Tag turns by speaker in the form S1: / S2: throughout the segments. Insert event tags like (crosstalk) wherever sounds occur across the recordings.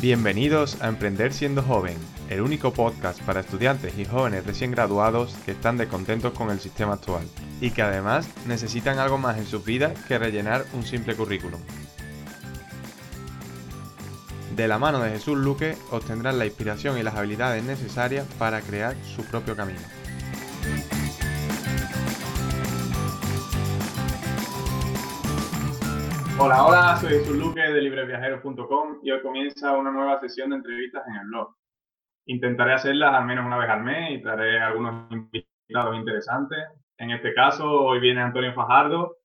S1: Bienvenidos a Emprender siendo joven, el único podcast para estudiantes y jóvenes recién graduados que están descontentos con el sistema actual y que además necesitan algo más en sus vidas que rellenar un simple currículum. De la mano de Jesús Luque obtendrán la inspiración y las habilidades necesarias para crear su propio camino. Hola, hola, soy Jesús Luque de libresviajeros.com y hoy comienza una nueva sesión de entrevistas en el blog. Intentaré hacerlas al menos una vez al mes y traeré algunos invitados interesantes. En este caso, hoy viene Antonio Fajardo,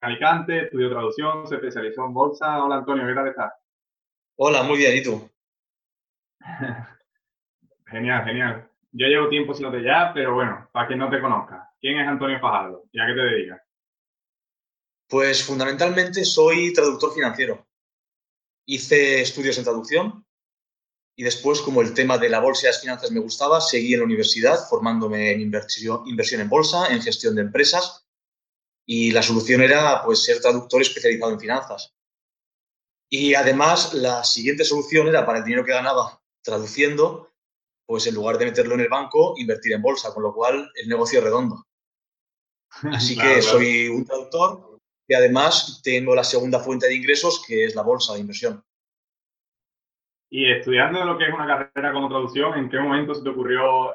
S1: Alicante, estudió traducción, se especializó en bolsa. Hola Antonio, ¿qué tal estás?
S2: Hola, muy bien, ¿y tú? (laughs)
S1: genial, genial. Yo llevo tiempo sin ya, pero bueno, para quien no te conozca, ¿quién es Antonio Fajardo y a qué te dedicas?
S2: Pues fundamentalmente soy traductor financiero. Hice estudios en traducción y después, como el tema de la bolsa y las finanzas me gustaba, seguí en la universidad formándome en inversión, inversión en bolsa, en gestión de empresas y la solución era pues ser traductor especializado en finanzas. Y además la siguiente solución era para el dinero que ganaba traduciendo, pues en lugar de meterlo en el banco, invertir en bolsa, con lo cual el negocio es redondo. (laughs) Así que soy un traductor y además tengo la segunda fuente de ingresos, que es la bolsa de inversión.
S1: Y estudiando lo que es una carrera como traducción, ¿en qué momento se te ocurrió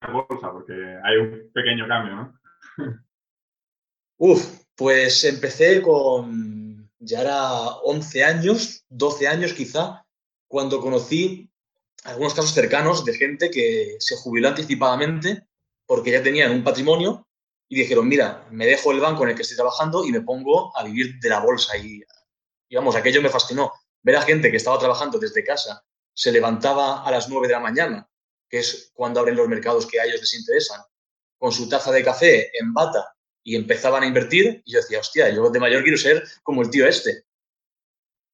S1: la bolsa? Porque hay un pequeño cambio, ¿no? (laughs)
S2: Uf, pues empecé con, ya era 11 años, 12 años quizá, cuando conocí algunos casos cercanos de gente que se jubiló anticipadamente porque ya tenían un patrimonio y dijeron, mira, me dejo el banco en el que estoy trabajando y me pongo a vivir de la bolsa. Y, digamos, aquello me fascinó. Ver a gente que estaba trabajando desde casa, se levantaba a las 9 de la mañana, que es cuando abren los mercados que a ellos les interesan, con su taza de café en bata y empezaban a invertir. Y yo decía, hostia, yo de mayor quiero ser como el tío este.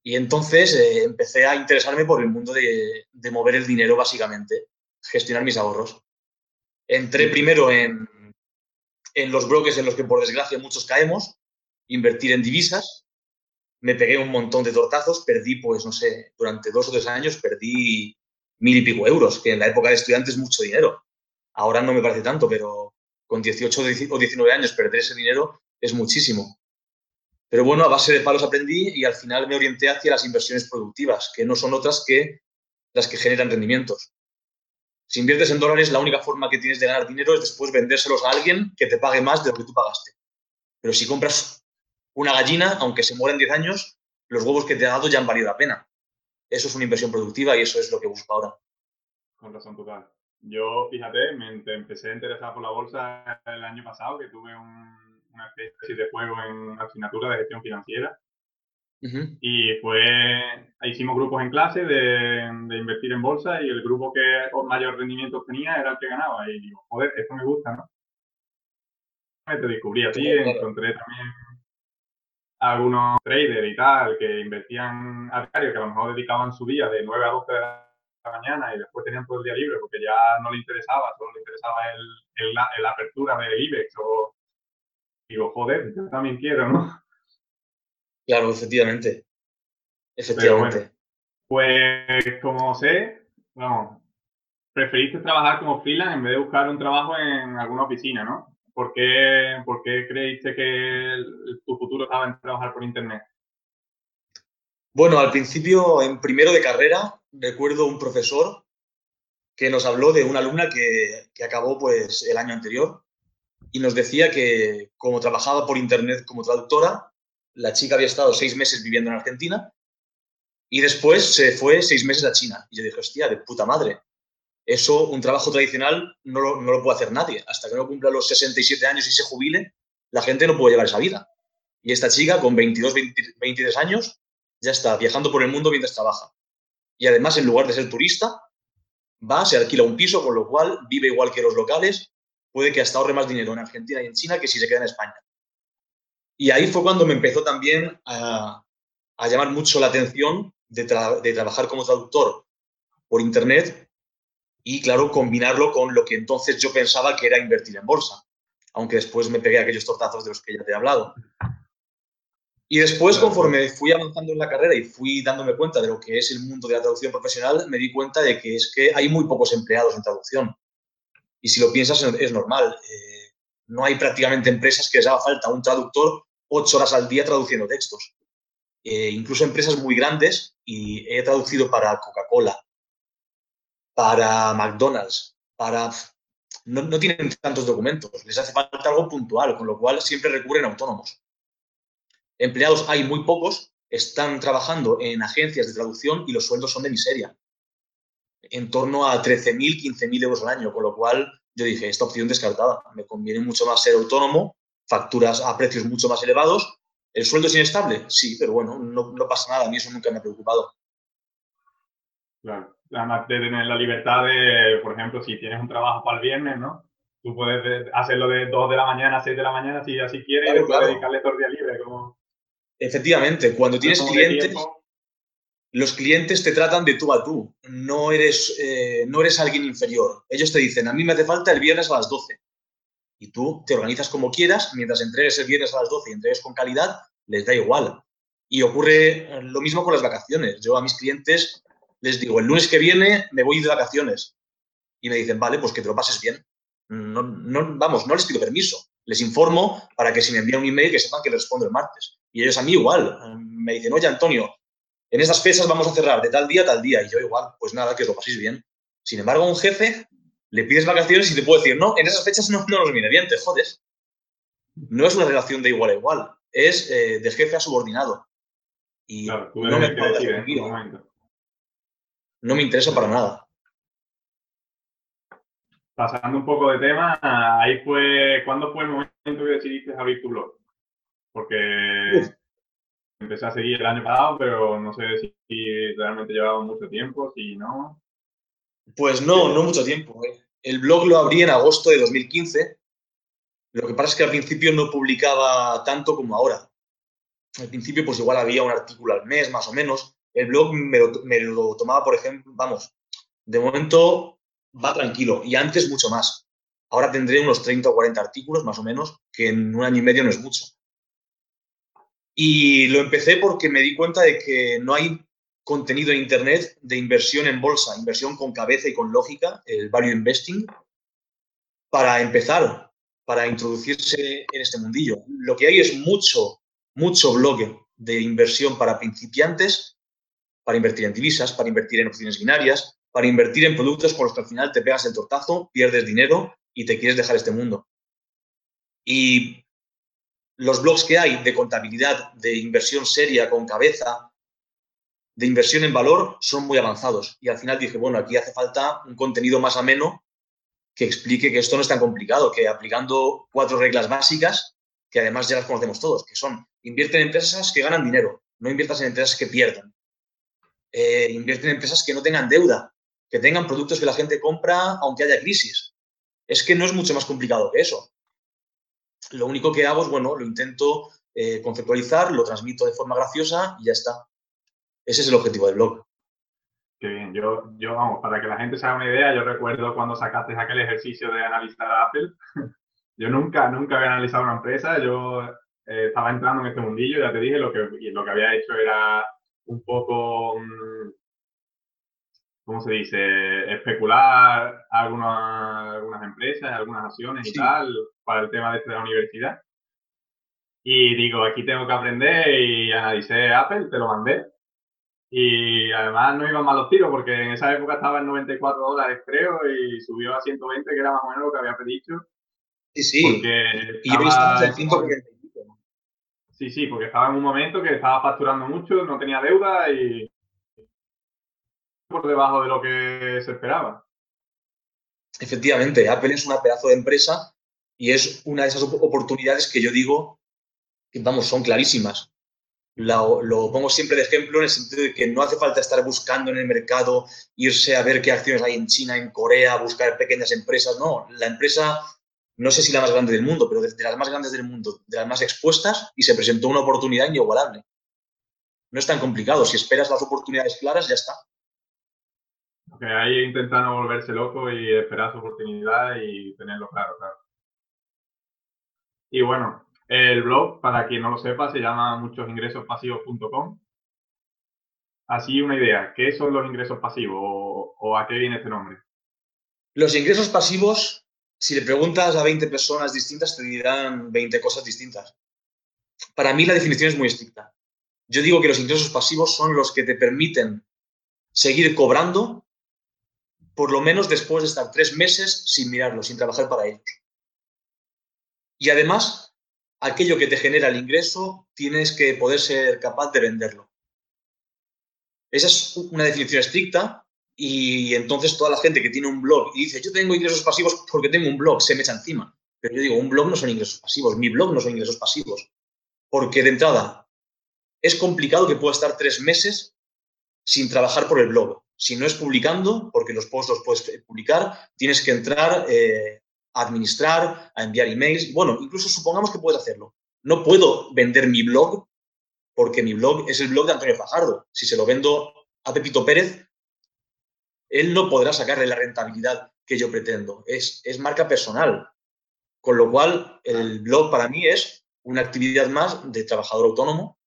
S2: Y entonces eh, empecé a interesarme por el mundo de, de mover el dinero, básicamente, gestionar mis ahorros. Entré primero en, en los bloques en los que por desgracia muchos caemos, invertir en divisas. Me pegué un montón de tortazos, perdí, pues no sé, durante dos o tres años perdí mil y pico euros, que en la época de estudiante es mucho dinero. Ahora no me parece tanto, pero con 18 o 19 años perder ese dinero es muchísimo. Pero bueno, a base de palos aprendí y al final me orienté hacia las inversiones productivas, que no son otras que las que generan rendimientos. Si inviertes en dólares, la única forma que tienes de ganar dinero es después vendérselos a alguien que te pague más de lo que tú pagaste. Pero si compras una gallina, aunque se muera en 10 años, los huevos que te ha dado ya han valido la pena. Eso es una inversión productiva y eso es lo que busco ahora.
S1: Con razón total. Yo, fíjate, me empecé a interesar por la bolsa el año pasado, que tuve una especie de juego en asignatura de gestión financiera y fue, hicimos grupos en clase de, de, invertir en bolsa y el grupo que mayor rendimiento tenía era el que ganaba. Y digo, joder, esto me gusta, ¿no? Te descubrí a ti, encontré también algunos traders y tal que invertían a diario, que a lo mejor dedicaban su día de 9 a 12 de la mañana y después tenían todo el día libre porque ya no le interesaba, solo le interesaba el, el, la apertura del IBEX o digo, joder, yo también quiero, ¿no?
S2: Claro, efectivamente. Efectivamente.
S1: pues como sé, vamos, preferiste trabajar como freelance en vez de buscar un trabajo en alguna oficina, ¿no? ¿Por qué, por qué creíste que tu futuro estaba en trabajar por internet?
S2: Bueno, al principio, en primero de carrera, recuerdo un profesor que nos habló de una alumna que, que acabó pues el año anterior y nos decía que como trabajaba por internet como traductora, la chica había estado seis meses viviendo en Argentina y después se fue seis meses a China. Y yo dije, hostia, de puta madre. Eso, un trabajo tradicional, no lo, no lo puede hacer nadie. Hasta que no cumpla los 67 años y se jubile, la gente no puede llevar esa vida. Y esta chica, con 22, 23 años, ya está viajando por el mundo mientras trabaja. Y además, en lugar de ser turista, va, se alquila un piso, con lo cual vive igual que los locales, puede que hasta ahorre más dinero en Argentina y en China que si se queda en España. Y ahí fue cuando me empezó también a, llamar mucho la atención de, trabajar como traductor por Internet y, claro, combinarlo con lo que entonces yo pensaba que era invertir en bolsa, aunque después me pegué aquellos tortazos de los que ya te he hablado. Y después, conforme fui avanzando en la carrera y fui dándome cuenta de lo que es el mundo de la traducción profesional, me di cuenta de que es que hay muy pocos empleados en traducción. Y si lo piensas, es normal. Eh, no hay prácticamente empresas que les haga falta un traductor ocho horas al día traduciendo textos. Eh, incluso empresas muy grandes, y he traducido para Coca-Cola, para McDonald's, para... No, tienen tantos documentos, les hace falta algo puntual, con lo cual siempre recurren a autónomos. Empleados hay muy pocos, están trabajando en agencias de traducción y los sueldos son de miseria. En torno a 13.000, 15.000 euros al año, con lo cual yo dije, esta opción descartada. Me conviene mucho más ser autónomo, facturas a precios mucho más elevados. ¿El sueldo es inestable? Sí, pero bueno, no, pasa nada. A mí eso nunca me ha preocupado.
S1: Claro. Además de tener la libertad de, por ejemplo, si tienes un trabajo para el viernes, ¿no? Tú puedes hacerlo de 2 de la mañana a 6 de la mañana si así quieres y puedes dedicarle todo el día libre. Como...
S2: Efectivamente, cuando tienes clientes, los clientes te tratan de tú a tú, no eres, eh, no eres alguien inferior. Ellos te dicen, a mí me hace falta el viernes a las 12. Y tú te organizas como quieras, mientras entregues el viernes a las 12 y entregues con calidad, les da igual. Y ocurre lo mismo con las vacaciones. Yo a mis clientes les digo, el lunes que viene me voy de vacaciones. Y me dicen, vale, pues que te lo pases bien. No, no, vamos, no les pido permiso. Les informo para que si me envían un email que sepan que les respondo el martes. Y ellos a mí igual. Me dicen, oye, Antonio, en estas fechas vamos a cerrar de tal día a tal día. Y yo igual, pues nada, que os lo paséis bien. Sin embargo, un jefe le pides vacaciones y te puede decir, no, en esas fechas no, no nos viene bien, te jodes. No es una relación de igual a igual, es eh, de jefe a subordinado. Y no, me no me interesa para nada.
S1: Pasando un poco de tema, ahí fue, ¿cuándo fue el momento que decidiste abrir tu blog? Porque empecé a seguir el año pasado, pero no sé si realmente llevaba mucho tiempo, si no.
S2: Pues no, no mucho tiempo. ¿eh? El blog lo abrí en agosto de 2015. Lo que pasa es que al principio no publicaba tanto como ahora. Al principio, pues igual había un artículo al mes, más o menos. El blog me lo, tomaba, por ejemplo, vamos, de momento va tranquilo y antes mucho más. Ahora tendré unos 30 o 40 artículos, más o menos, que en un año y medio no es mucho. Y lo empecé porque me di cuenta de que no hay contenido en Internet de inversión en bolsa, inversión con cabeza y con lógica, el value investing, para empezar, para introducirse en este mundillo. Lo que hay es mucho, mucho blog de inversión para principiantes, para invertir en divisas, para invertir en opciones binarias, para invertir en productos con los que al final te pegas el tortazo, pierdes dinero y te quieres dejar este mundo. Y los blogs que hay de contabilidad, de inversión seria, con cabeza, de inversión en valor, son muy avanzados. Y al final dije, bueno, aquí hace falta un contenido más ameno que explique que esto no es tan complicado, que aplicando cuatro reglas básicas, que además ya las conocemos todos, que son, invierte en empresas que ganan dinero, no inviertas en empresas que pierdan. Eh, invierte en empresas que no tengan deuda, que tengan productos que la gente compra aunque haya crisis. Es que no es mucho más complicado que eso. Lo único que hago es, bueno, lo intento eh, conceptualizar, lo transmito de forma graciosa y ya está. Ese es el objetivo del blog.
S1: Qué bien. Yo, yo, vamos, para que la gente se haga una idea, yo recuerdo cuando sacaste aquel ejercicio de analizar a Apple. (laughs) yo nunca, nunca había analizado una empresa. Yo eh, estaba entrando en este mundillo, ya te dije, lo que, lo que había hecho era un poco, mm, ¿cómo se dice? Especular algunas, algunas empresas, algunas acciones y tal, para el tema de, de la universidad. Y digo, aquí tengo que aprender y analicé Apple, te lo mandé. Y además no iban mal los tiros porque en esa época estaba en 94 dólares, creo, y subió a 120, que era más o menos lo que había pedido.
S2: Sí, sí. y yo he
S1: Sí, sí, porque estaba en un momento que estaba facturando mucho, no tenía deuda y por debajo de lo que se esperaba.
S2: Efectivamente, Apple es una pedazo de empresa y es una de esas oportunidades que yo digo que, vamos, son clarísimas. Lo, lo, pongo siempre de ejemplo en el sentido de que no hace falta estar buscando en el mercado, irse a ver qué acciones hay en China, en Corea, buscar pequeñas empresas. No, la empresa, no sé si la más grande del mundo, pero de, las más grandes del mundo, de las más expuestas, y se presentó una oportunidad inigualable. No es tan complicado. Si esperas las oportunidades claras, ya está.
S1: Que ahí intentar no volverse loco y esperar su oportunidad y tenerlo claro, claro. Y bueno, el blog, para quien no lo sepa, se llama muchosingresospasivos.com. Así una idea, ¿qué son los ingresos pasivos o, a qué viene este nombre?
S2: Los ingresos pasivos, si le preguntas a 20 personas distintas, te dirán 20 cosas distintas. Para mí la definición es muy estricta. Yo digo que los ingresos pasivos son los que te permiten seguir cobrando, por lo menos después de estar tres meses sin mirarlo, sin trabajar para ellos. Y además, aquello que te genera el ingreso, tienes que poder ser capaz de venderlo. Esa es una definición estricta y entonces toda la gente que tiene un blog y dice, yo tengo ingresos pasivos porque tengo un blog, se me echa encima. Pero yo digo, un blog no son ingresos pasivos, mi blog no son ingresos pasivos. Porque de entrada, es complicado que pueda estar tres meses sin trabajar por el blog. Si no es publicando, porque los posts los puedes publicar, tienes que entrar eh, a administrar, a enviar emails. Bueno, incluso supongamos que puedes hacerlo. No puedo vender mi blog porque mi blog es el blog de Antonio Fajardo. Si se lo vendo a Pepito Pérez, él no podrá sacarle la rentabilidad que yo pretendo. Es, es marca personal. Con lo cual, el blog para mí es una actividad más de trabajador autónomo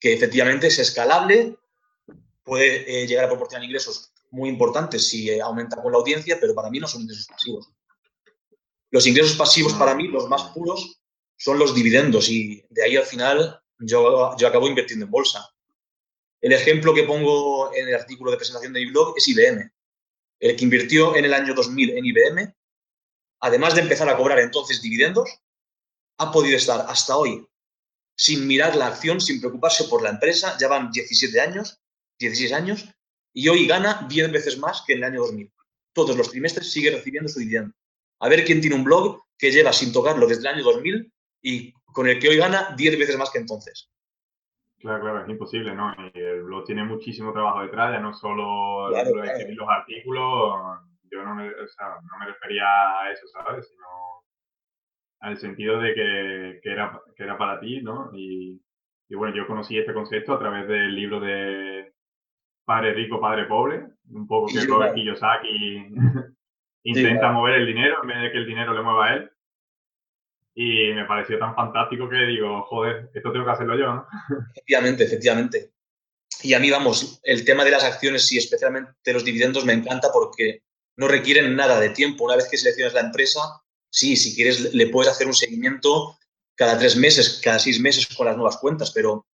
S2: que efectivamente es escalable, puede eh, llegar a proporcionar ingresos muy importantes si eh, aumenta con la audiencia, pero para mí no son ingresos pasivos. Los ingresos pasivos para mí, los más puros, son los dividendos y de ahí al final yo, yo acabo invirtiendo en bolsa. El ejemplo que pongo en el artículo de presentación de mi blog es IBM. El que invirtió en el año 2000 en IBM, además de empezar a cobrar entonces dividendos, ha podido estar hasta hoy sin mirar la acción, sin preocuparse por la empresa. Ya van 17 años, 16 años, y hoy gana 10 veces más que en el año 2000. Todos los trimestres sigue recibiendo su dividendo. A ver quién tiene un blog que lleva sin tocarlo desde el año 2000 y con el que hoy gana 10 veces más que entonces.
S1: Claro, claro, es imposible, ¿no? Y el blog tiene muchísimo trabajo detrás, ya no solo escribir los artículos, yo no me, refería a eso, ¿sabes? Sino al sentido de que, era, era para ti, ¿no? Y, bueno, yo conocí este concepto a través del libro de Padre Rico, Padre Pobre, un poco que Robert Kiyosaki intenta mover el dinero en vez de que el dinero le mueva a él. Y me pareció tan fantástico que digo, joder, esto tengo que hacerlo yo, ¿no? (laughs)
S2: Efectivamente, efectivamente. Y a mí, vamos, el tema de las acciones y especialmente los dividendos me encanta porque no requieren nada de tiempo. Una vez que seleccionas la empresa, sí, si quieres le puedes hacer un seguimiento cada tres meses, cada seis meses con las nuevas cuentas, pero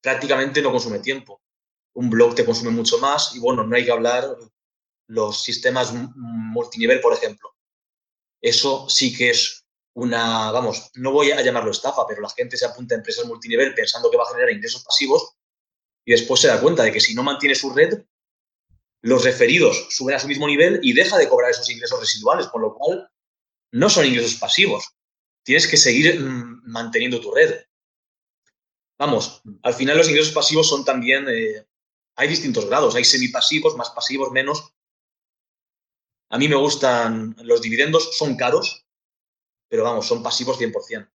S2: prácticamente no consume tiempo. Un blog te consume mucho más y bueno, no hay que hablar los sistemas multinivel, por ejemplo. Eso sí que es una, vamos, no voy a llamarlo estafa, pero la gente se apunta a empresas multinivel pensando que va a generar ingresos pasivos y después se da cuenta de que si no mantiene su red, los referidos suben a su mismo nivel y deja de cobrar esos ingresos residuales, con lo cual no son ingresos pasivos. Tienes que seguir mm, manteniendo tu red. Vamos, al final los ingresos pasivos son también, eh, hay distintos grados, hay semipasivos, más pasivos, menos, a mí me gustan los dividendos, son caros, pero vamos, son pasivos 100%.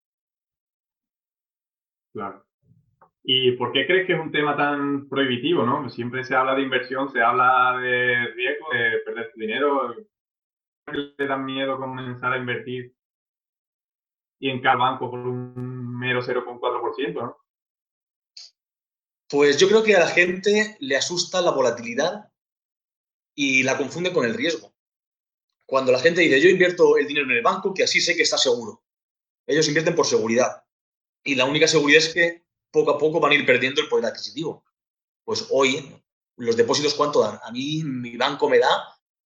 S1: Claro. ¿Y por qué crees que es un tema tan prohibitivo, no? Siempre se habla de inversión, se habla de riesgo, de perder tu dinero. ¿Le dan miedo comenzar a invertir y en cada banco por un mero 0,4%, no?
S2: Pues yo creo que a la gente le asusta la volatilidad y la confunde con el riesgo. Cuando la gente dice, yo invierto el dinero en el banco, que así sé que está seguro. Ellos invierten por seguridad. Y la única seguridad es que poco a poco van a ir perdiendo el poder adquisitivo. Pues hoy, los depósitos, ¿cuánto dan? A mí mi banco me da,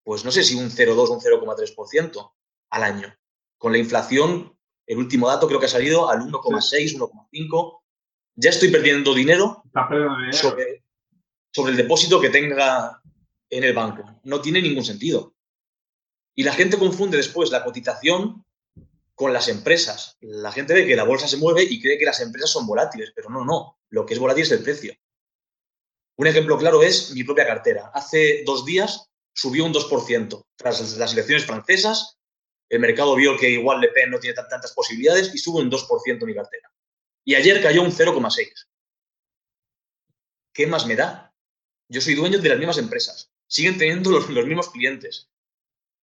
S2: pues no sé si un 0,2 o un 0,3% al año. Con la inflación, el último dato creo que ha salido al 1,6, 1,5. Ya estoy perdiendo dinero, Sobre, sobre el depósito que tenga en el banco. No tiene ningún sentido. Y la gente confunde después la cotización con las empresas. La gente ve que la bolsa se mueve y cree que las empresas son volátiles, pero no, no. Lo que es volátil es el precio. Un ejemplo claro es mi propia cartera. Hace dos días subió un 2%. Tras las elecciones francesas, el mercado vio que igual Le Pen no tiene tantas posibilidades y sube un 2% mi cartera. Y ayer cayó un 0,6%. ¿Qué más me da? Yo soy dueño de las mismas empresas. siguen teniendo los, mismos clientes.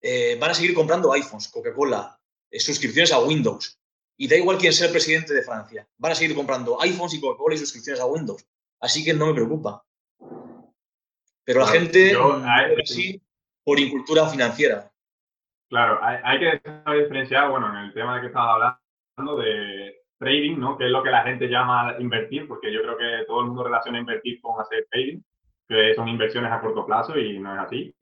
S2: Eh, van a seguir comprando iPhones, Coca-Cola, eh, suscripciones a Windows. Y da igual quién sea el presidente de Francia. Van a seguir comprando iPhones y Coca-Cola y suscripciones a Windows. Así que no me preocupa. Pero la gente yo, sí por incultura financiera.
S1: Claro, hay, que diferenciar, bueno, en el tema de que estaba hablando de trading, ¿no? Que es lo que la gente llama invertir, porque yo creo que todo el mundo relaciona invertir con hacer trading, que son inversiones a corto plazo y no es así.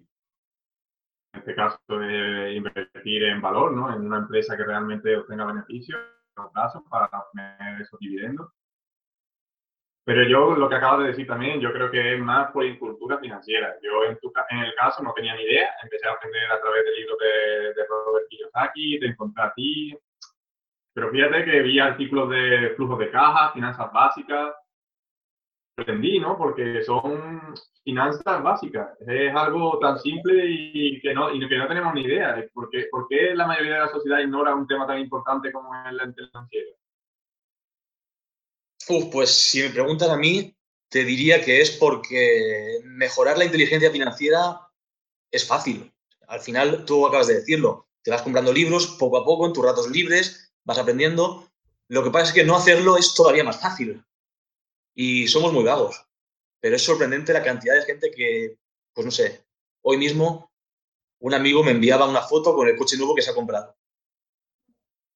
S1: Este caso, de invertir en valor, ¿no? En una empresa que realmente obtenga beneficios a plazo para obtener esos dividendos. Pero yo lo que acabo de decir también, yo creo que es más por incultura financiera. Yo en, tu, en el caso no tenía ni idea, empecé a aprender a través del libro de, de Robert Kiyosaki, te encontré a ti. Pero fíjate que vi artículos de flujos de caja, finanzas básicas. Aprendí, ¿no? Porque son finanzas básicas. Es algo tan simple y que no, y que no tenemos ni idea. ¿Por qué, ¿Por qué la mayoría de la sociedad ignora un tema tan importante como es la financiera?
S2: pues si me preguntan a mí, te diría que es porque mejorar la inteligencia financiera es fácil. Al final, tú acabas de decirlo, te vas comprando libros poco a poco en tus ratos libres, vas aprendiendo. Lo que pasa es que no hacerlo es todavía más fácil. Y somos muy vagos. Pero es sorprendente la cantidad de gente que, pues no sé, hoy mismo un amigo me enviaba una foto con el coche nuevo que se ha comprado.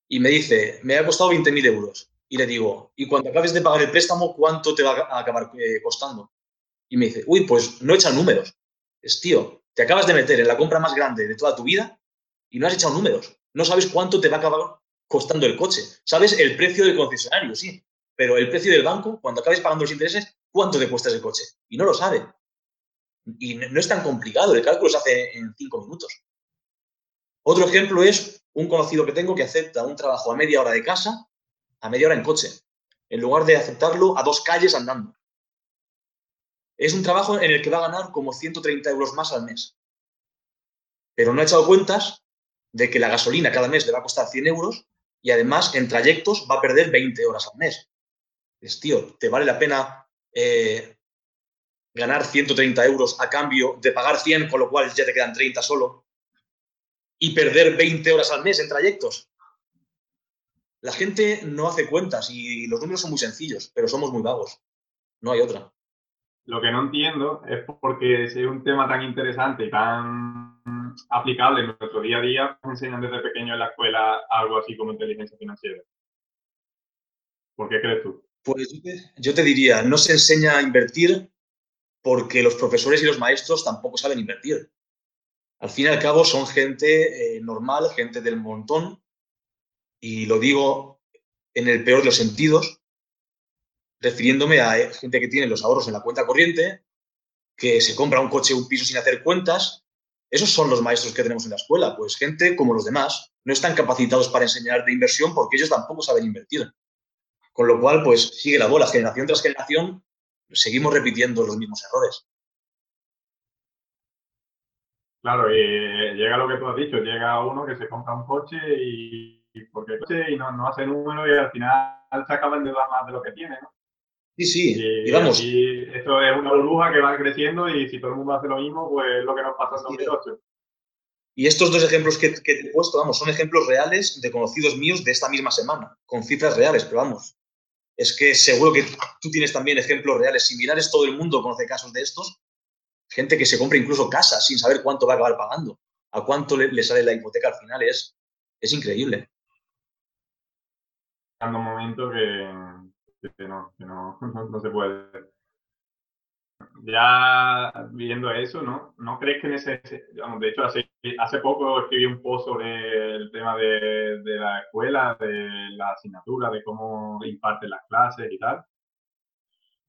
S2: Y me dice, me ha costado 20.000 euros y le digo, y cuando acabes de pagar el préstamo, ¿cuánto te va a acabar eh, costando? Y me dice, uy, pues no he echado números. Es, tío, te acabas de meter en la compra más grande de toda tu vida y no has echado números. No sabes cuánto te va a acabar costando el coche. Sabes el precio del concesionario, sí, pero el precio del banco, cuando acabes pagando los intereses, ¿cuánto te cuesta ese coche? Y no lo sabe. Y no es tan complicado, el cálculo se hace en cinco minutos. Otro ejemplo es un conocido que tengo que acepta un trabajo a media hora de casa a media hora en coche, en lugar de aceptarlo a dos calles andando. Es un trabajo en el que va a ganar como 130 euros más al mes. Pero no ha echado cuentas de que la gasolina cada mes le va a costar 100 euros y además en trayectos va a perder 20 horas al mes. Es, tío, ¿te vale la pena eh, ganar 130 euros a cambio de pagar 100, con lo cual ya te quedan 30 solo? Y perder 20 horas al mes en trayectos. La gente no hace cuentas y los números son muy sencillos, pero somos muy vagos. No hay otra.
S1: Lo que no entiendo es porque es un tema tan interesante y tan aplicable en nuestro día a día, nos enseñan desde pequeño en la escuela algo así como inteligencia financiera. ¿Por qué crees tú?
S2: Pues yo te diría, no se enseña a invertir porque los profesores y los maestros tampoco saben invertir. Al fin y al cabo son gente eh, normal, gente del montón, y lo digo en el peor de los sentidos, refiriéndome a eh, gente que tiene los ahorros en la cuenta corriente, que se compra un coche, un piso sin hacer cuentas. Esos son los maestros que tenemos en la escuela, pues gente como los demás, no están capacitados para enseñar de inversión porque ellos tampoco saben invertir. Con lo cual, pues sigue la bola, generación tras generación, seguimos repitiendo los mismos errores.
S1: Claro, y eh, llega lo que tú has dicho, llega uno que se compra un coche y porque y no, no hace número y al final se acaba de dar más de lo que tiene, ¿no?
S2: Sí, sí,
S1: y, vamos. Y esto es una burbuja que va creciendo y si todo el mundo hace lo mismo, pues es lo que nos pasa en 2008.
S2: Y estos dos ejemplos que, que, te he puesto, vamos, son ejemplos reales de conocidos míos de esta misma semana, con cifras reales, pero vamos, es que seguro que tú tienes también ejemplos reales similares, todo el mundo conoce casos de estos, gente que se compra incluso casas sin saber cuánto va a acabar pagando, a cuánto le, le sale la hipoteca al final, es, es increíble.
S1: Un momento que, no, no, (laughs) no, se puede. Ya viendo eso, ¿no? ¿No crees que en ese, digamos, de hecho hace, hace poco escribí un post sobre el tema de, de la escuela, de la asignatura, de cómo imparten las clases y tal?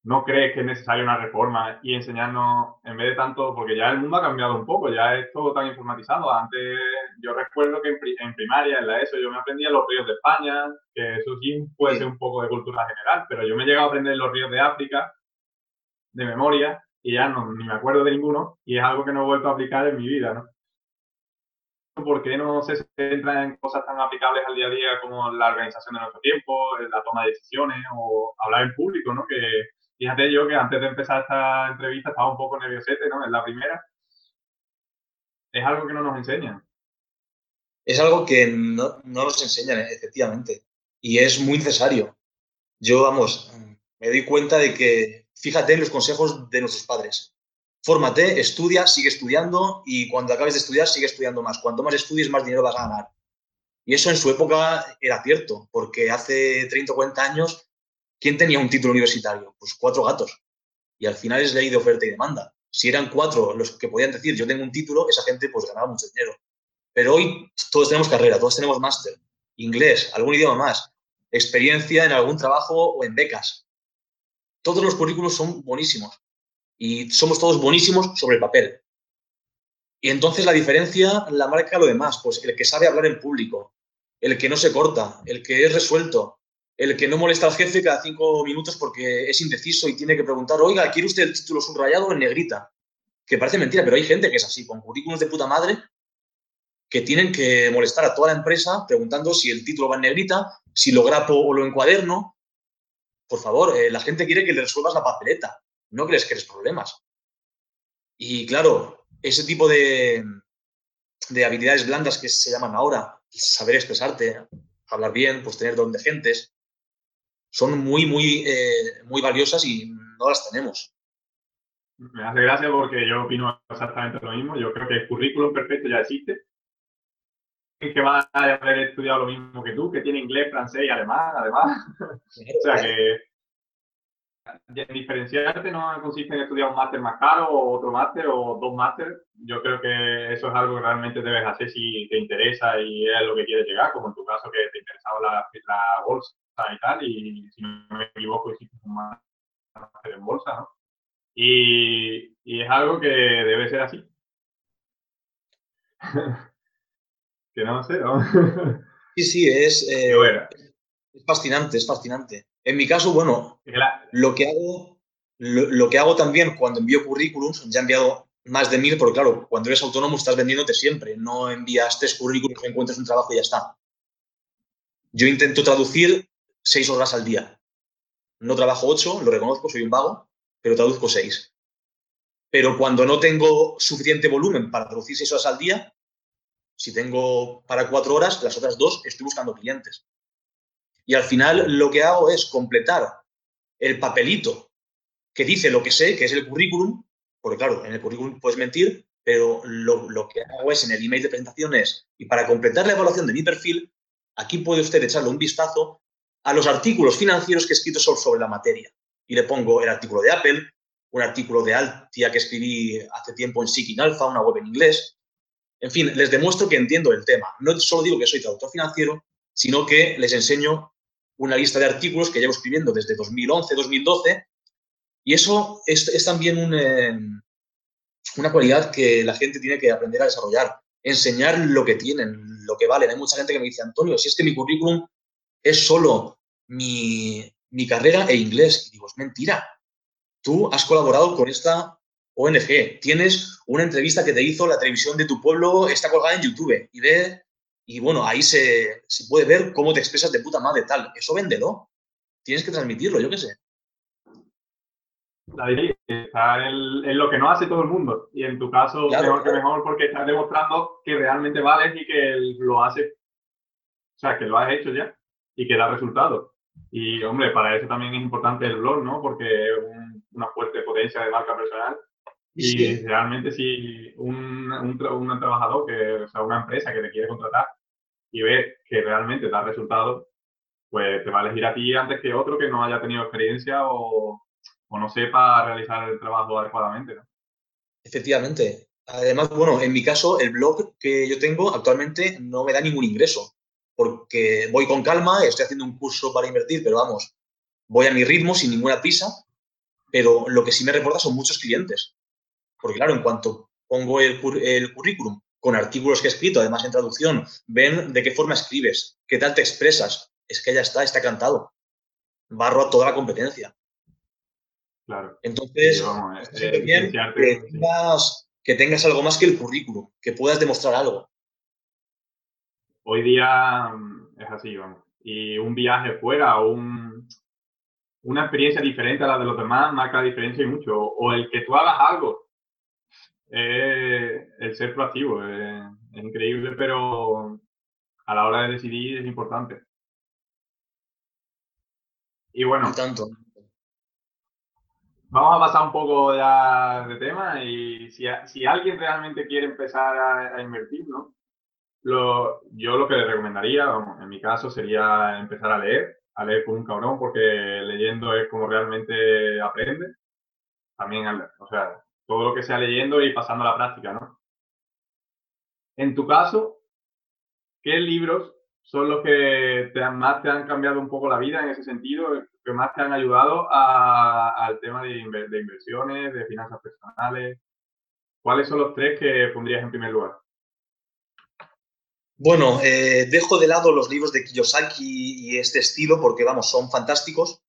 S1: ¿no crees que es necesaria una reforma y enseñarnos, en vez de tanto, porque ya el mundo ha cambiado un poco, ya es todo tan informatizado. Antes, yo recuerdo que en, primaria, en la ESO, yo me aprendía los ríos de España, que eso sí puede ser un poco de cultura general, pero yo me he llegado a aprender los ríos de África de memoria y ya no, ni me acuerdo de ninguno y es algo que no he vuelto a aplicar en mi vida, ¿no? ¿Por qué no se centra en cosas tan aplicables al día a día como la organización de nuestro tiempo, la toma de decisiones o hablar en público, ¿no? Que, Fíjate yo que antes de empezar esta entrevista estaba un poco nerviosete, ¿no? En la primera. es algo que no nos enseñan.
S2: Es algo que no, no nos enseñan, efectivamente, y es muy necesario. Yo, vamos, me doy cuenta de que, fíjate en los consejos de nuestros padres. Fórmate, estudia, sigue estudiando y cuando acabes de estudiar, sigue estudiando más. Cuanto más estudies, más dinero vas a ganar. Y eso en su época era cierto, porque hace 30 o 40 años, ¿quién tenía un título universitario? Pues cuatro gatos. Y al final es ley de oferta y demanda. Si eran cuatro los que podían decir yo tengo un título, esa gente pues ganaba mucho dinero. Pero hoy todos tenemos carrera, todos tenemos máster, inglés, algún idioma más, experiencia en algún trabajo o en becas. Todos los currículos son buenísimos y somos todos buenísimos sobre el papel. Y entonces la diferencia la marca lo demás, pues el que sabe hablar en público, el que no se corta, el que es resuelto, el que no molesta al jefe cada cinco minutos porque es indeciso y tiene que preguntar, oiga, ¿quiere usted el título subrayado en negrita? Que parece mentira, pero hay gente que es así, con currículos de puta madre, que tienen que molestar a toda la empresa preguntando si el título va en negrita, si lo grapo o lo encuaderno. Por favor, eh, la gente quiere que le resuelvas la papeleta, no crees que eres problemas. Y claro, ese tipo de, de habilidades blandas que se llaman ahora, saber expresarte, hablar bien, pues tener don de gentes, son muy, muy, eh, muy valiosas y no las tenemos.
S1: Me hace gracia porque yo opino exactamente lo mismo. Yo creo que el currículum perfecto ya existe. Que va a haber estudiado lo mismo que tú, que tiene inglés, francés y alemán, además. (laughs) o sea que diferenciarte no consiste en estudiar un máster más caro o otro máster o dos másteres. Yo creo que eso es algo que realmente debes hacer si te interesa y es lo que quieres llegar, como en tu caso que te interesaba la, la bolsa y tal, y si no me equivoco, hiciste un máster en bolsa, ¿no? Y, y, es algo que debe ser así. (laughs) que no sé, ¿no? (laughs)
S2: sí, sí, es, eh, es fascinante, es fascinante. En mi caso, bueno, lo que hago, lo, que hago también cuando envío currículums, ya he enviado más de mil, porque claro, cuando eres autónomo estás vendiéndote siempre, no envías tres currículums, encuentras un trabajo y ya está. Yo intento traducir seis horas al día. No trabajo ocho, lo reconozco, soy un vago, pero traduzco seis. Pero cuando no tengo suficiente volumen para traducir seis horas al día, si tengo para cuatro horas, las otras dos estoy buscando clientes. Y al final lo que hago es completar el papelito que dice lo que sé, que es el currículum, porque claro, en el currículum puedes mentir, pero lo, que hago es en el email de presentación es, y para completar la evaluación de mi perfil, aquí puede usted echarle un vistazo a los artículos financieros que he escrito sobre la materia. Y le pongo el artículo de Apple, un artículo de Altia que escribí hace tiempo en Seeking Alpha, una web en inglés. En fin, les demuestro que entiendo el tema. No solo digo que soy traductor financiero, sino que les enseño una lista de artículos que llevo escribiendo desde 2011, 2012, y eso es, también eh, una cualidad que la gente tiene que aprender a desarrollar, enseñar lo que tienen, lo que valen. Hay mucha gente que me dice, Antonio, si es que mi currículum es solo mi, mi carrera e inglés, y digo, es mentira. Tú has colaborado con esta ONG, tienes una entrevista que te hizo la televisión de tu pueblo, está colgada en YouTube, y ve y bueno, ahí se, puede ver cómo te expresas de puta madre tal. Eso véndelo. Tienes que transmitirlo, yo qué sé.
S1: La está en, lo que no hace todo el mundo. Y en tu caso, mejor que mejor porque estás demostrando que realmente vales y que lo hace. O sea, que lo has hecho ya y que da resultados. Y hombre, para eso también es importante el blog, ¿no? Porque es una fuerte potencia de marca personal. Y realmente si un, un, un, trabajador, que, o sea, una empresa que te quiere contratar, y ves que realmente da resultados, pues te va a elegir a ti antes que otro que no haya tenido experiencia o, o no sepa realizar el trabajo adecuadamente. ¿no?
S2: Efectivamente. Además, bueno, en mi caso, el blog que yo tengo actualmente no me da ningún ingreso, porque voy con calma, estoy haciendo un curso para invertir, pero vamos, voy a mi ritmo, sin ninguna prisa, pero lo que sí me reporta son muchos clientes. Porque claro, en cuanto pongo el, el currículum con artículos que he escrito, además en traducción, ven de qué forma escribes, qué tal te expresas. Es que ya está, está cantado. Barro a toda la competencia.
S1: Claro.
S2: Entonces, bien que, tengas, algo más que el currículum, que puedas demostrar algo.
S1: Hoy día mm, es así, vamos. Y un viaje fuera o un, una experiencia diferente a la de los demás marca la diferencia y mucho. O el que tú hagas algo es el ser proactivo. Es, increíble, pero a la hora de decidir es importante. Y bueno,
S2: tanto.
S1: vamos a pasar un poco ya de tema y si, si alguien realmente quiere empezar a, invertir, ¿no? Lo, yo lo que le recomendaría, en mi caso, sería empezar a leer, a leer con un cabrón, porque leyendo es como realmente aprende. También, o sea, todo lo que sea leyendo y pasando a la práctica, ¿no? En tu caso, ¿qué libros son los que más te han cambiado un poco la vida en ese sentido, que más te han ayudado al tema de, inversiones, de finanzas personales? ¿Cuáles son los tres que pondrías en primer lugar?
S2: Bueno, eh, dejo de lado los libros de Kiyosaki y este estilo porque, vamos, son fantásticos,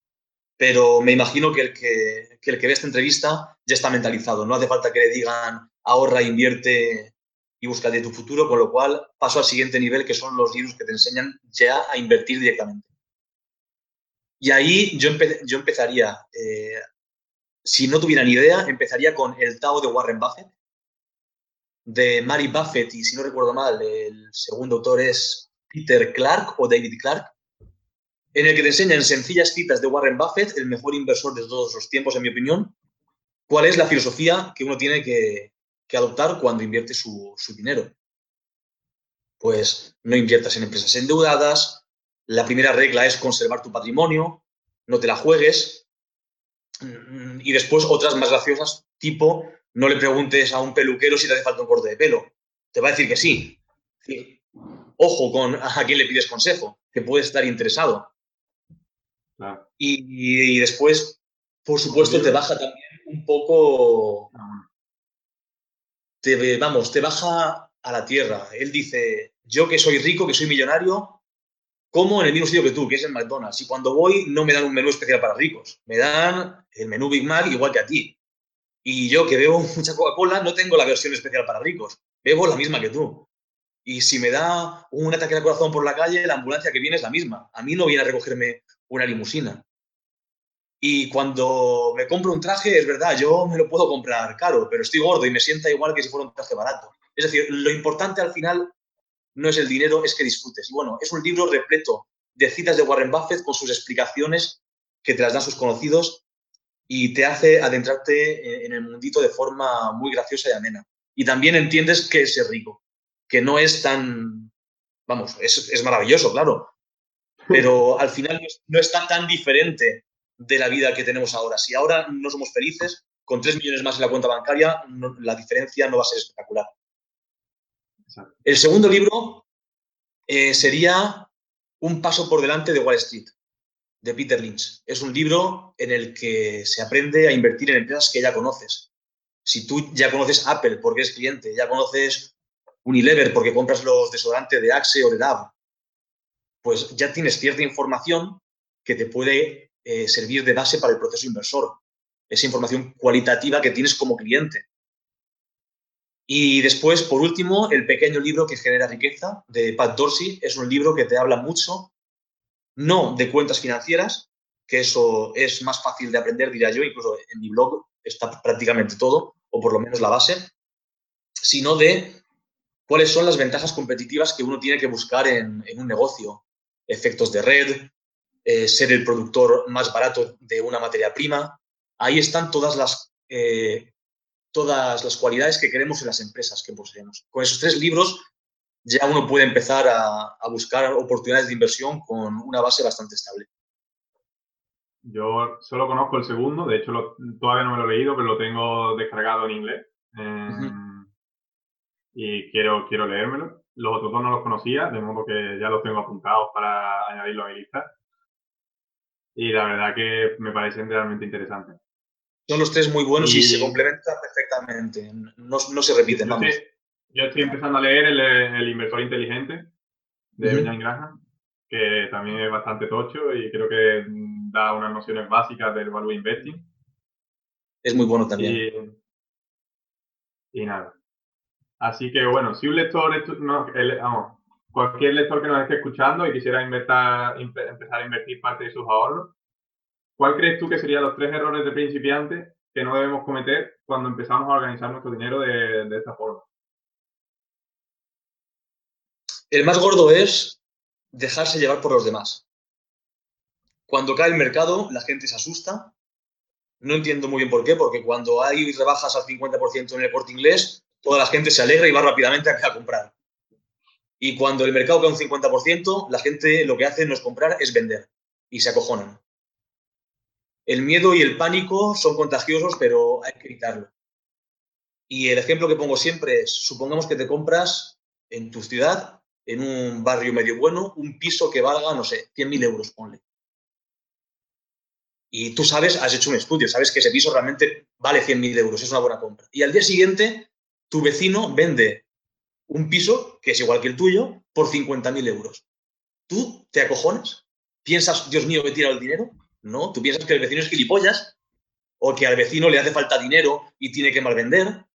S2: pero me imagino que el que, que el que ve esta entrevista ya está mentalizado. No hace falta que le digan ahorra, invierte y busca de tu futuro, con lo cual paso al siguiente nivel, que son los libros que te enseñan ya a invertir directamente. Y ahí yo, yo empezaría, eh, si no tuviera ni idea, empezaría con El Tao de Warren Buffett, de Mary Buffett, y si no recuerdo mal, el segundo autor es Peter Clark o David Clark, en el que te enseñan sencillas citas de Warren Buffett, el mejor inversor de todos los tiempos, en mi opinión, cuál es la filosofía que uno tiene que, que adoptar cuando invierte su, dinero. Pues no inviertas en empresas endeudadas, la primera regla es conservar tu patrimonio, no te la juegues. Mm, y después otras más graciosas, tipo, no le preguntes a un peluquero si te hace falta un corte de pelo. Te va a decir que sí. Ojo con a quién le pides consejo, que puede estar interesado. Y, y, después, por supuesto, te baja también un poco ah, te, vamos, te baja a la tierra. Él dice, yo que soy rico, que soy millonario, como en el mismo sitio que tú, que es el McDonald's. Y cuando voy no me dan un menú especial para ricos, me dan el menú Big Mac igual que a ti. Y yo que bebo (laughs) mucha Coca-Cola no tengo la versión especial para ricos, bebo la misma que tú. Y si me da un ataque al corazón por la calle, la ambulancia que viene es la misma. A mí no viene a recogerme una limusina. Y cuando me compro un traje, es verdad, yo me lo puedo comprar caro, pero estoy gordo y me sienta igual que si fuera un traje barato. Es decir, lo importante al final no es el dinero, es que disfrutes. Y bueno, es un libro repleto de citas de Warren Buffett con sus explicaciones que te las dan sus conocidos y te hace adentrarte en el mundito de forma muy graciosa y amena. Y también entiendes que es rico, que no es tan, vamos, es, es maravilloso, claro, pero al final no está tan diferente de la vida que tenemos ahora. Si ahora no somos felices, con 3 millones más en la cuenta bancaria, la diferencia no va a ser espectacular. El segundo libro eh, sería Un paso por delante de Wall Street, de Peter Lynch. Es un libro en el que se aprende a invertir en empresas que ya conoces. Si tú ya conoces Apple porque eres cliente, ya conoces Unilever porque compras los desodorantes de Axe o de Dove, pues ya tienes cierta información que te puede eh, servir de base para el proceso inversor. Esa información cualitativa que tienes como cliente. Y después, por último, el pequeño libro que genera riqueza de Pat Dorsey es un libro que te habla mucho, no de cuentas financieras, que eso es más fácil de aprender, diría yo, incluso en mi blog está prácticamente todo, o por lo menos la base, sino de cuáles son las ventajas competitivas que uno tiene que buscar en un negocio. Efectos de red, eh, ser el productor más barato de una materia prima. Ahí están todas las, eh, todas las cualidades que queremos en las empresas que poseemos. Con esos tres libros ya uno puede empezar a, buscar oportunidades de inversión con una base bastante estable.
S1: Yo solo conozco el segundo, de hecho todavía no me lo he leído, pero lo tengo descargado en inglés. Em, y quiero, quiero leérmelo. Los otros dos no los conocía, de modo que ya los tengo apuntados para añadirlos a mi lista y la verdad que me parecen realmente interesantes.
S2: Son los tres muy buenos y, se complementan perfectamente, no, no se repiten.
S1: Yo, Estoy, yo estoy empezando a leer el, el Inversor Inteligente de Benjamin Graham, que también es bastante tocho y creo que da unas nociones básicas del value investing.
S2: Es muy bueno también.
S1: Y, nada. Así que bueno, si un lector, no, vamos, cualquier lector que nos esté escuchando y quisiera empezar a invertir parte de sus ahorros, ¿cuál crees tú que serían los tres errores de principiante que no debemos cometer cuando empezamos a organizar nuestro dinero de, esta forma?
S2: El más gordo es dejarse llevar por los demás. Cuando cae el mercado, la gente se asusta. No entiendo muy bien por qué, porque cuando hay rebajas al 50% en el corte inglés, toda la gente se alegra y va rápidamente a comprar. Y cuando el mercado cae un 50%, la gente lo que hace no es comprar, es vender. Y se acojonan. El miedo y el pánico son contagiosos, pero hay que evitarlo. Y el ejemplo que pongo siempre es, supongamos que te compras en tu ciudad, en un barrio medio bueno, un piso que valga, no sé, 100.000 euros, ponle. Y tú sabes, has hecho un estudio, sabes que ese piso realmente vale 100.000 euros, es una buena compra. Y al día siguiente, tu vecino vende un piso, que es igual que el tuyo, por 50.000 euros. ¿Tú te acojonas? ¿Piensas, Dios mío, que he tirado el dinero? No, tú piensas que el vecino es gilipollas o que al vecino le hace falta dinero y tiene que malvender,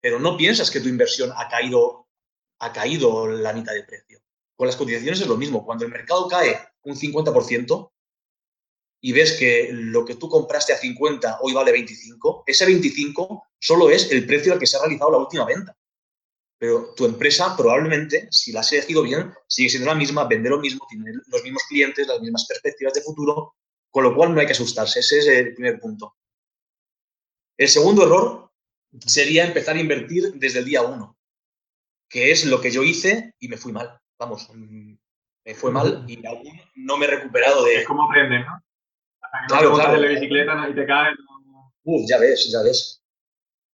S2: pero no piensas que tu inversión ha caído, ha caído la mitad de precio. Con las cotizaciones es lo mismo. Cuando el mercado cae un 50% y ves que lo que tú compraste a 50 hoy vale 25, ese 25 solo es el precio al que se ha realizado la última venta. Pero tu empresa probablemente, si la has elegido bien, sigue siendo la misma, vende lo mismo, tiene los mismos clientes, las mismas perspectivas de futuro, con lo cual no hay que asustarse. Ese es el primer punto. El segundo error sería empezar a invertir desde el día uno, que es lo que yo hice y me fui mal. Vamos, mm, me fue mal y aún no me he recuperado de...
S1: Es como aprendes, ¿no? Hasta que no te de la bicicleta y te caes.
S2: Uf, ya ves, ya ves.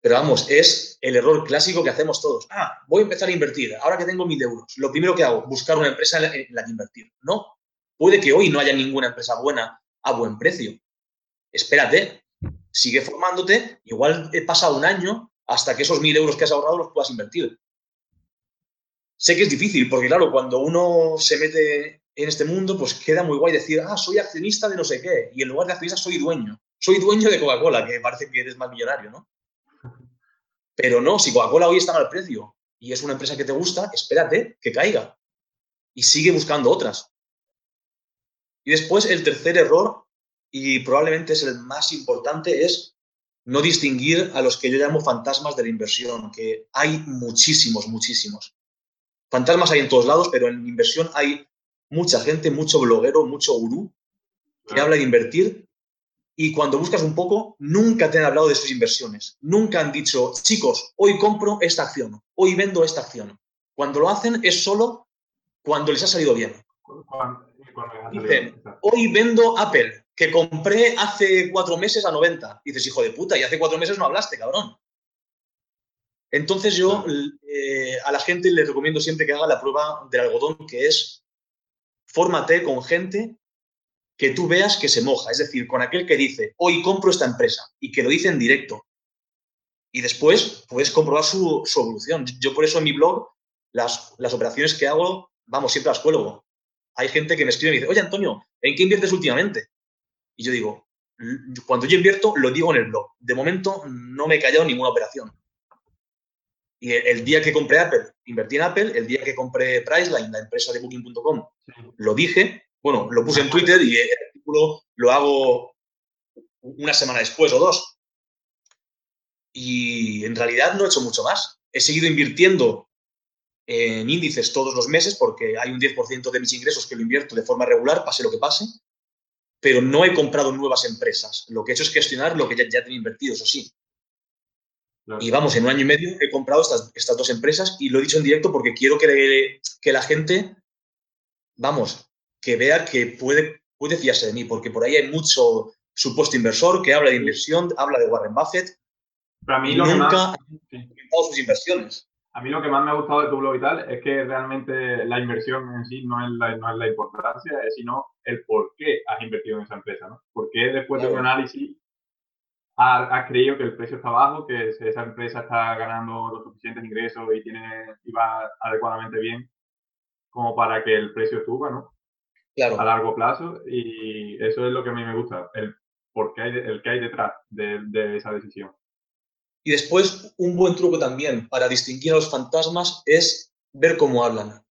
S2: Pero vamos, es el error clásico que hacemos todos. Ah, voy a empezar a invertir. Ahora que tengo mil euros, lo primero que hago, buscar una empresa en la que invertir. No, puede que hoy no haya ninguna empresa buena a buen precio. Espérate, sigue formándote, igual he pasado un año hasta que esos mil euros que has ahorrado los puedas invertir. Sé que es difícil, porque claro, cuando uno se mete en este mundo, pues queda muy guay decir, ah, soy accionista de no sé qué, y en lugar de accionista soy dueño. Soy dueño de Coca-Cola, que parece que eres más millonario, ¿no? (laughs) Pero no, si Coca-Cola hoy está al precio y es una empresa que te gusta, espérate que caiga y sigue buscando otras. Y después el tercer error, y probablemente es el más importante, es no distinguir a los que yo llamo fantasmas de la inversión, que hay muchísimos, muchísimos. Fantasmas hay en todos lados, pero en inversión hay mucha gente, mucho bloguero, mucho gurú que habla de invertir y cuando buscas un poco, nunca te han hablado de sus inversiones. Nunca han dicho, chicos, hoy compro esta acción, hoy vendo esta acción. Cuando lo hacen es solo cuando les ha salido bien. Dicen, hoy vendo Apple, que compré hace cuatro meses a 90. dices, hijo de puta, y hace cuatro meses no hablaste, cabrón. Entonces yo eh, a la gente le recomiendo siempre que haga la prueba del algodón, que es fórmate con gente que tú veas que se moja, es decir, con aquel que dice, hoy compro esta empresa y que lo dice en directo. Y después puedes comprobar su, evolución. Yo por eso en mi blog, las, las, operaciones que hago, vamos, siempre las cuelgo. Hay gente que me escribe y me dice, oye Antonio, ¿en qué inviertes últimamente? Y yo digo, cuando yo invierto, lo digo en el blog. De momento no me he callado ninguna operación. Y el, día que compré Apple, invertí en Apple, el día que compré Priceline, la empresa de booking.com, lo dije bueno, lo puse en Twitter y el artículo lo hago una semana después o dos. Y en realidad no he hecho mucho más. He seguido invirtiendo en índices todos los meses porque hay un 10% de mis ingresos que lo invierto de forma regular, pase lo que pase, pero no he comprado nuevas empresas. Lo que he hecho es gestionar lo que ya, tenía invertido, eso sí. Y vamos, en un año y medio he comprado estas, estas, dos empresas y lo he dicho en directo porque quiero que, que la gente, vamos, que vea que puede, puede fiarse de mí, porque por ahí hay mucho supuesto inversor que habla de inversión, habla de Warren Buffett.
S1: Pero a mí lo nunca que más, sus inversiones. A mí lo que más me ha gustado de tu blog y tal es que realmente la inversión en sí no es la, no es la importancia, sino el por qué has invertido en esa empresa, ¿no? ¿Por qué después de un análisis has, creído que el precio está bajo, que esa empresa está ganando los suficientes ingresos y, tiene, y va adecuadamente bien como para que el precio suba, ¿no? a largo plazo y eso es lo que a mí me gusta, el, porque hay, el que hay detrás de, esa decisión.
S2: Y después, un buen truco también para distinguir a los fantasmas es ver cómo hablan.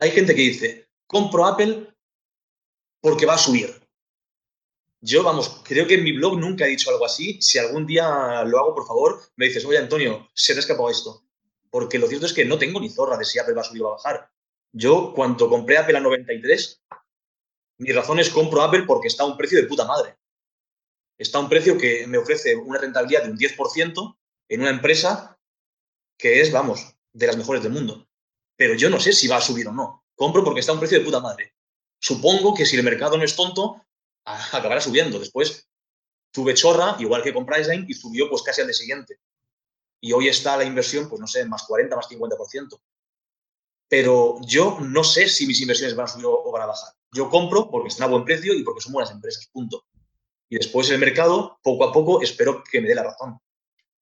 S2: Hay gente que dice, compro Apple porque va a subir. Yo, vamos, creo que en mi blog nunca he dicho algo así. Si algún día lo hago, por favor, me dices, oye, Antonio, se te ha escapado esto. Porque lo cierto es que no tengo ni zorra de si Apple va a subir o va a bajar. Yo, cuando compré Apple a 93, mi razón es compro Apple porque está a un precio de puta madre. Está a un precio que me ofrece una rentabilidad de un 10% en una empresa que es, vamos, de las mejores del mundo. Pero yo no sé si va a subir o no. Compro porque está a un precio de puta madre. Supongo que si el mercado no es tonto, acabará subiendo. Después tuve chorra, igual que con Priceline, y subió pues casi al de siguiente. Y hoy está la inversión, pues no sé, más 40, más 50%. Pero yo no sé si mis inversiones van a subir o van a bajar. Yo compro porque están a buen precio y porque son buenas empresas, punto. Y después el mercado, poco a poco, espero que me dé la razón.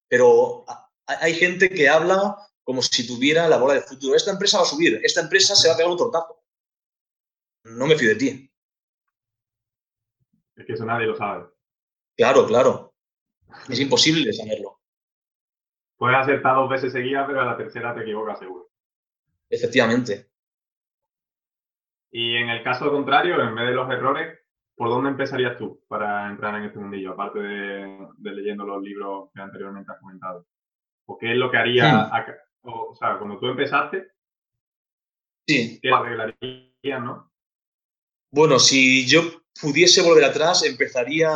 S2: Pero hay gente que habla como si tuviera la bola de futuro. Esta empresa va a subir, esta empresa se va a pegar un tortazo. No me fío de ti.
S1: Es que eso nadie lo sabe.
S2: Claro, claro. Es imposible saberlo.
S1: Puedes acertar dos veces seguidas, pero a la tercera te equivocas seguro.
S2: Efectivamente.
S1: Y en el caso contrario, en vez de los errores, ¿por dónde empezarías tú para entrar en este mundillo, aparte de, leyendo los libros que anteriormente has comentado? ¿O qué es lo que haría, hmm. o, sea, cuando tú empezaste,
S2: sí.
S1: ¿qué arreglarías, no?
S2: Bueno, si yo pudiese volver atrás, empezaría,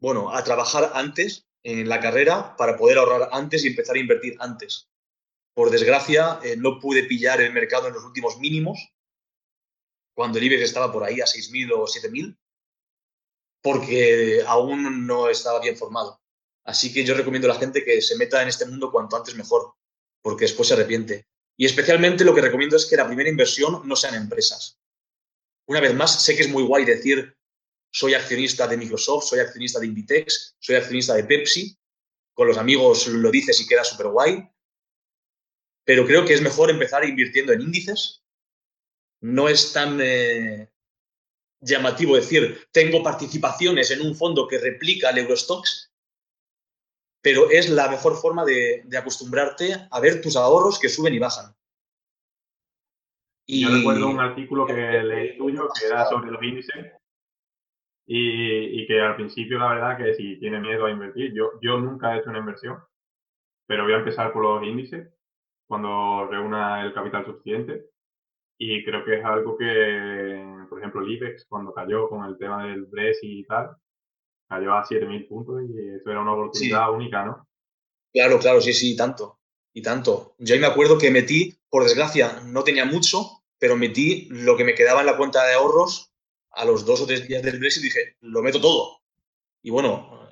S2: bueno, a trabajar antes en la carrera para poder ahorrar antes y empezar a invertir antes. Por desgracia, eh, no pude pillar el mercado en los últimos mínimos, cuando el IBEX estaba por ahí a 6.000 o 7.000, porque aún no estaba bien formado. Así que yo recomiendo a la gente que se meta en este mundo cuanto antes mejor, porque después se arrepiente. Y especialmente lo que recomiendo es que la primera inversión no sean empresas. Una vez más, sé que es muy guay decir soy accionista de Microsoft, soy accionista de Invitex, soy accionista de Pepsi. Con los amigos lo dices y queda súper guay pero creo que es mejor empezar invirtiendo en índices. No es tan eh, llamativo decir, tengo participaciones en un fondo que replica el Eurostox, pero es la mejor forma de, acostumbrarte a ver tus ahorros que suben y bajan.
S1: Y... Yo recuerdo un artículo que leí tuyo que era sobre los índices y, y, que al principio la verdad que si tiene miedo a invertir, yo, yo nunca he hecho una inversión, pero voy a empezar por los índices cuando reúna el capital suficiente. Y creo que es algo que, por ejemplo, el IBEX, cuando cayó con el tema del Brexit y tal, cayó a 7.000 puntos y eso era una oportunidad única, ¿no?
S2: Claro, claro, sí, sí, tanto. Y tanto. Yo ahí me acuerdo que metí, por desgracia, no tenía mucho, pero metí lo que me quedaba en la cuenta de ahorros a los dos o tres días del Brexit y dije, lo meto todo. Y bueno,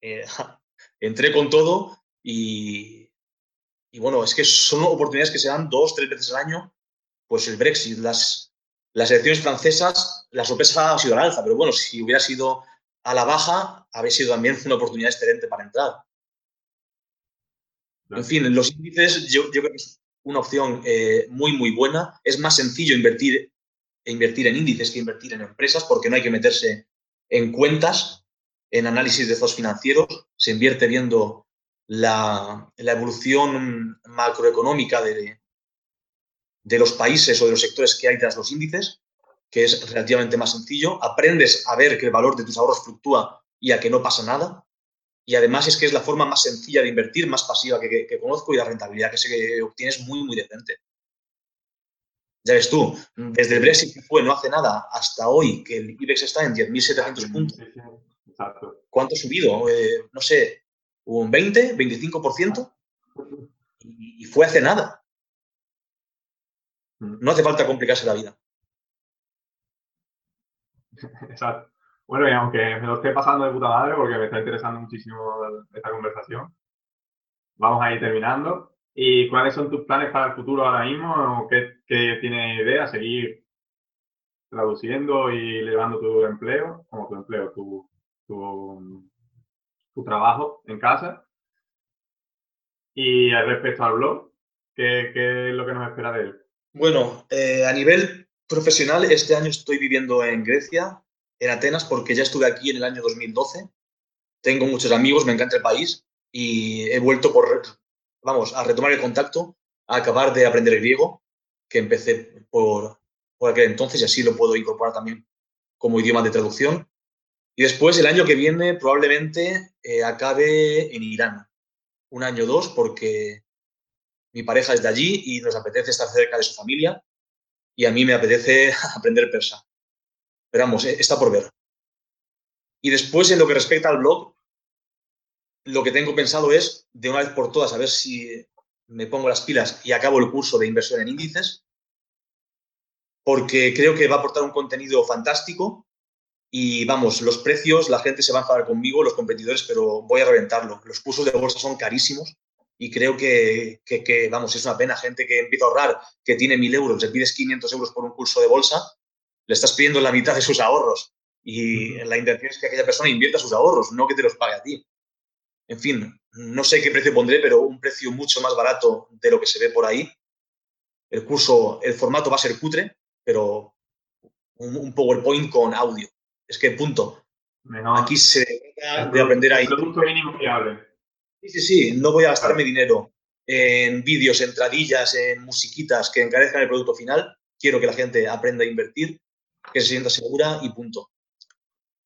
S2: eh, (laughs) entré con todo y, y bueno, es que son oportunidades que se dan dos, tres veces al año. Pues el Brexit, las, las elecciones francesas, la sorpresa ha sido al alza, pero bueno, si hubiera sido a la baja, habría sido también una oportunidad excelente para entrar. En fin, los índices yo, creo que una opción eh, muy, muy buena. Es más sencillo invertir, invertir en índices que invertir en empresas porque no hay que meterse en cuentas, en análisis de estados financieros. Se invierte viendo la, evolución macroeconómica de, de los países o de los sectores que hay tras los índices, que es relativamente más sencillo. Aprendes a ver que el valor de tus ahorros fluctúa y a que no pasa nada. Y además es que es la forma más sencilla de invertir, más pasiva que, conozco y la rentabilidad que se obtiene es muy, muy decente. Ya ves tú, desde el Brexit que fue no hace nada hasta hoy, que el IBEX está en 10.700 puntos. ¿Cuánto ha subido? Eh, no sé, un 20, 25%, y, fue hace nada. Mm. No hace falta complicarse la vida. (laughs)
S1: Exacto. Bueno, y aunque me lo esté pasando de puta madre porque me está interesando muchísimo esta conversación, vamos a ir terminando. ¿Y cuáles son tus planes para el futuro ahora mismo? ¿Qué, qué tienes idea? ¿Seguir traduciendo y elevando tu empleo? Como tu empleo, tu, tu tu trabajo en casa. Y respecto al blog, ¿qué, es lo que nos espera de él?
S2: Bueno, eh, a nivel profesional, este año estoy viviendo en Grecia, en Atenas, porque ya estuve aquí en el año 2012. Tengo muchos amigos, me encanta el país y he vuelto por, vamos, a retomar el contacto, a acabar de aprender griego, que empecé por, por aquel entonces y así lo puedo incorporar también como idioma de traducción. Y después, el año que viene, probablemente eh, acabe en Irán. Un año o dos, porque mi pareja es de allí y nos apetece estar cerca de su familia. Y a mí me apetece (laughs) aprender persa. Pero vamos, eh, está por ver. Y después, en lo que respecta al blog, lo que tengo pensado es, de una vez por todas, a ver si me pongo las pilas y acabo el curso de inversión en índices, porque creo que va a aportar un contenido fantástico y vamos, los precios, la gente se va a enfadar conmigo, los competidores, pero voy a reventarlo. Los cursos de bolsa son carísimos y creo que, vamos, es una pena. Gente que empieza a ahorrar, que tiene 1.000 euros, le pides 500 euros por un curso de bolsa, le estás pidiendo la mitad de sus ahorros. Y la intención es que aquella persona invierta sus ahorros, no que te los pague a ti. En fin, no sé qué precio pondré, pero un precio mucho más barato de lo que se ve por ahí. El curso, el formato va a ser cutre, pero un, PowerPoint con audio. Es que punto. Aquí se trata de aprender ahí.
S1: Producto mínimo fiable.
S2: Sí, sí, sí. No voy a gastarme dinero en vídeos, entradillas, en musiquitas que encarezcan el producto final. Quiero que la gente aprenda a invertir, que se sienta segura y punto.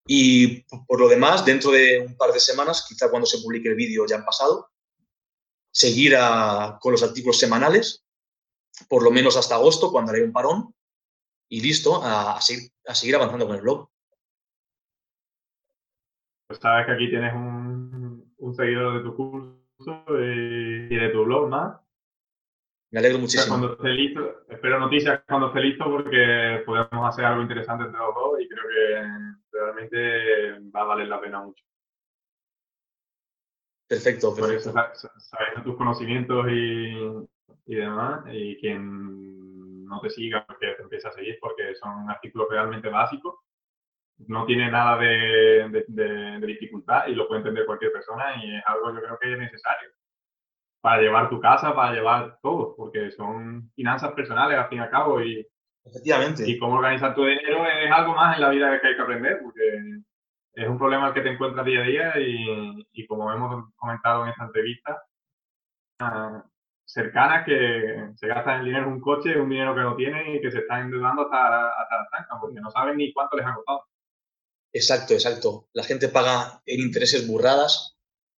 S2: Y por lo demás, dentro de un par de semanas, quizá cuando se publique el vídeo ya han pasado, seguir con los artículos semanales, por lo menos hasta agosto, cuando haré un parón, y listo, a, seguir, avanzando con el blog.
S1: Pues sabes que aquí tienes un, seguidor de tu curso y de tu blog más.
S2: Me alegro muchísimo.
S1: Cuando esté listo, espero noticias cuando esté listo porque podemos hacer algo interesante entre los dos y creo que realmente va a valer la pena mucho.
S2: Perfecto,
S1: perfecto. sabiendo tus conocimientos y, y demás, y quien no te siga, que te empiece a seguir porque son artículos realmente básicos. No tiene nada de, de dificultad y lo puede entender cualquier persona y es algo yo creo que es necesario para llevar tu casa, para llevar todo, porque son finanzas personales al fin y al cabo y,
S2: Efectivamente.
S1: y cómo organizar tu dinero es algo más en la vida que hay que aprender, porque es un problema que te encuentras día a día y, como hemos comentado en esta entrevista, uh, cercanas que se gastan el dinero en un coche, un dinero que no tienen y que se están endeudando hasta, hasta la tanca, porque no saben ni cuánto les ha costado.
S2: Exacto, exacto. La gente paga en intereses burradas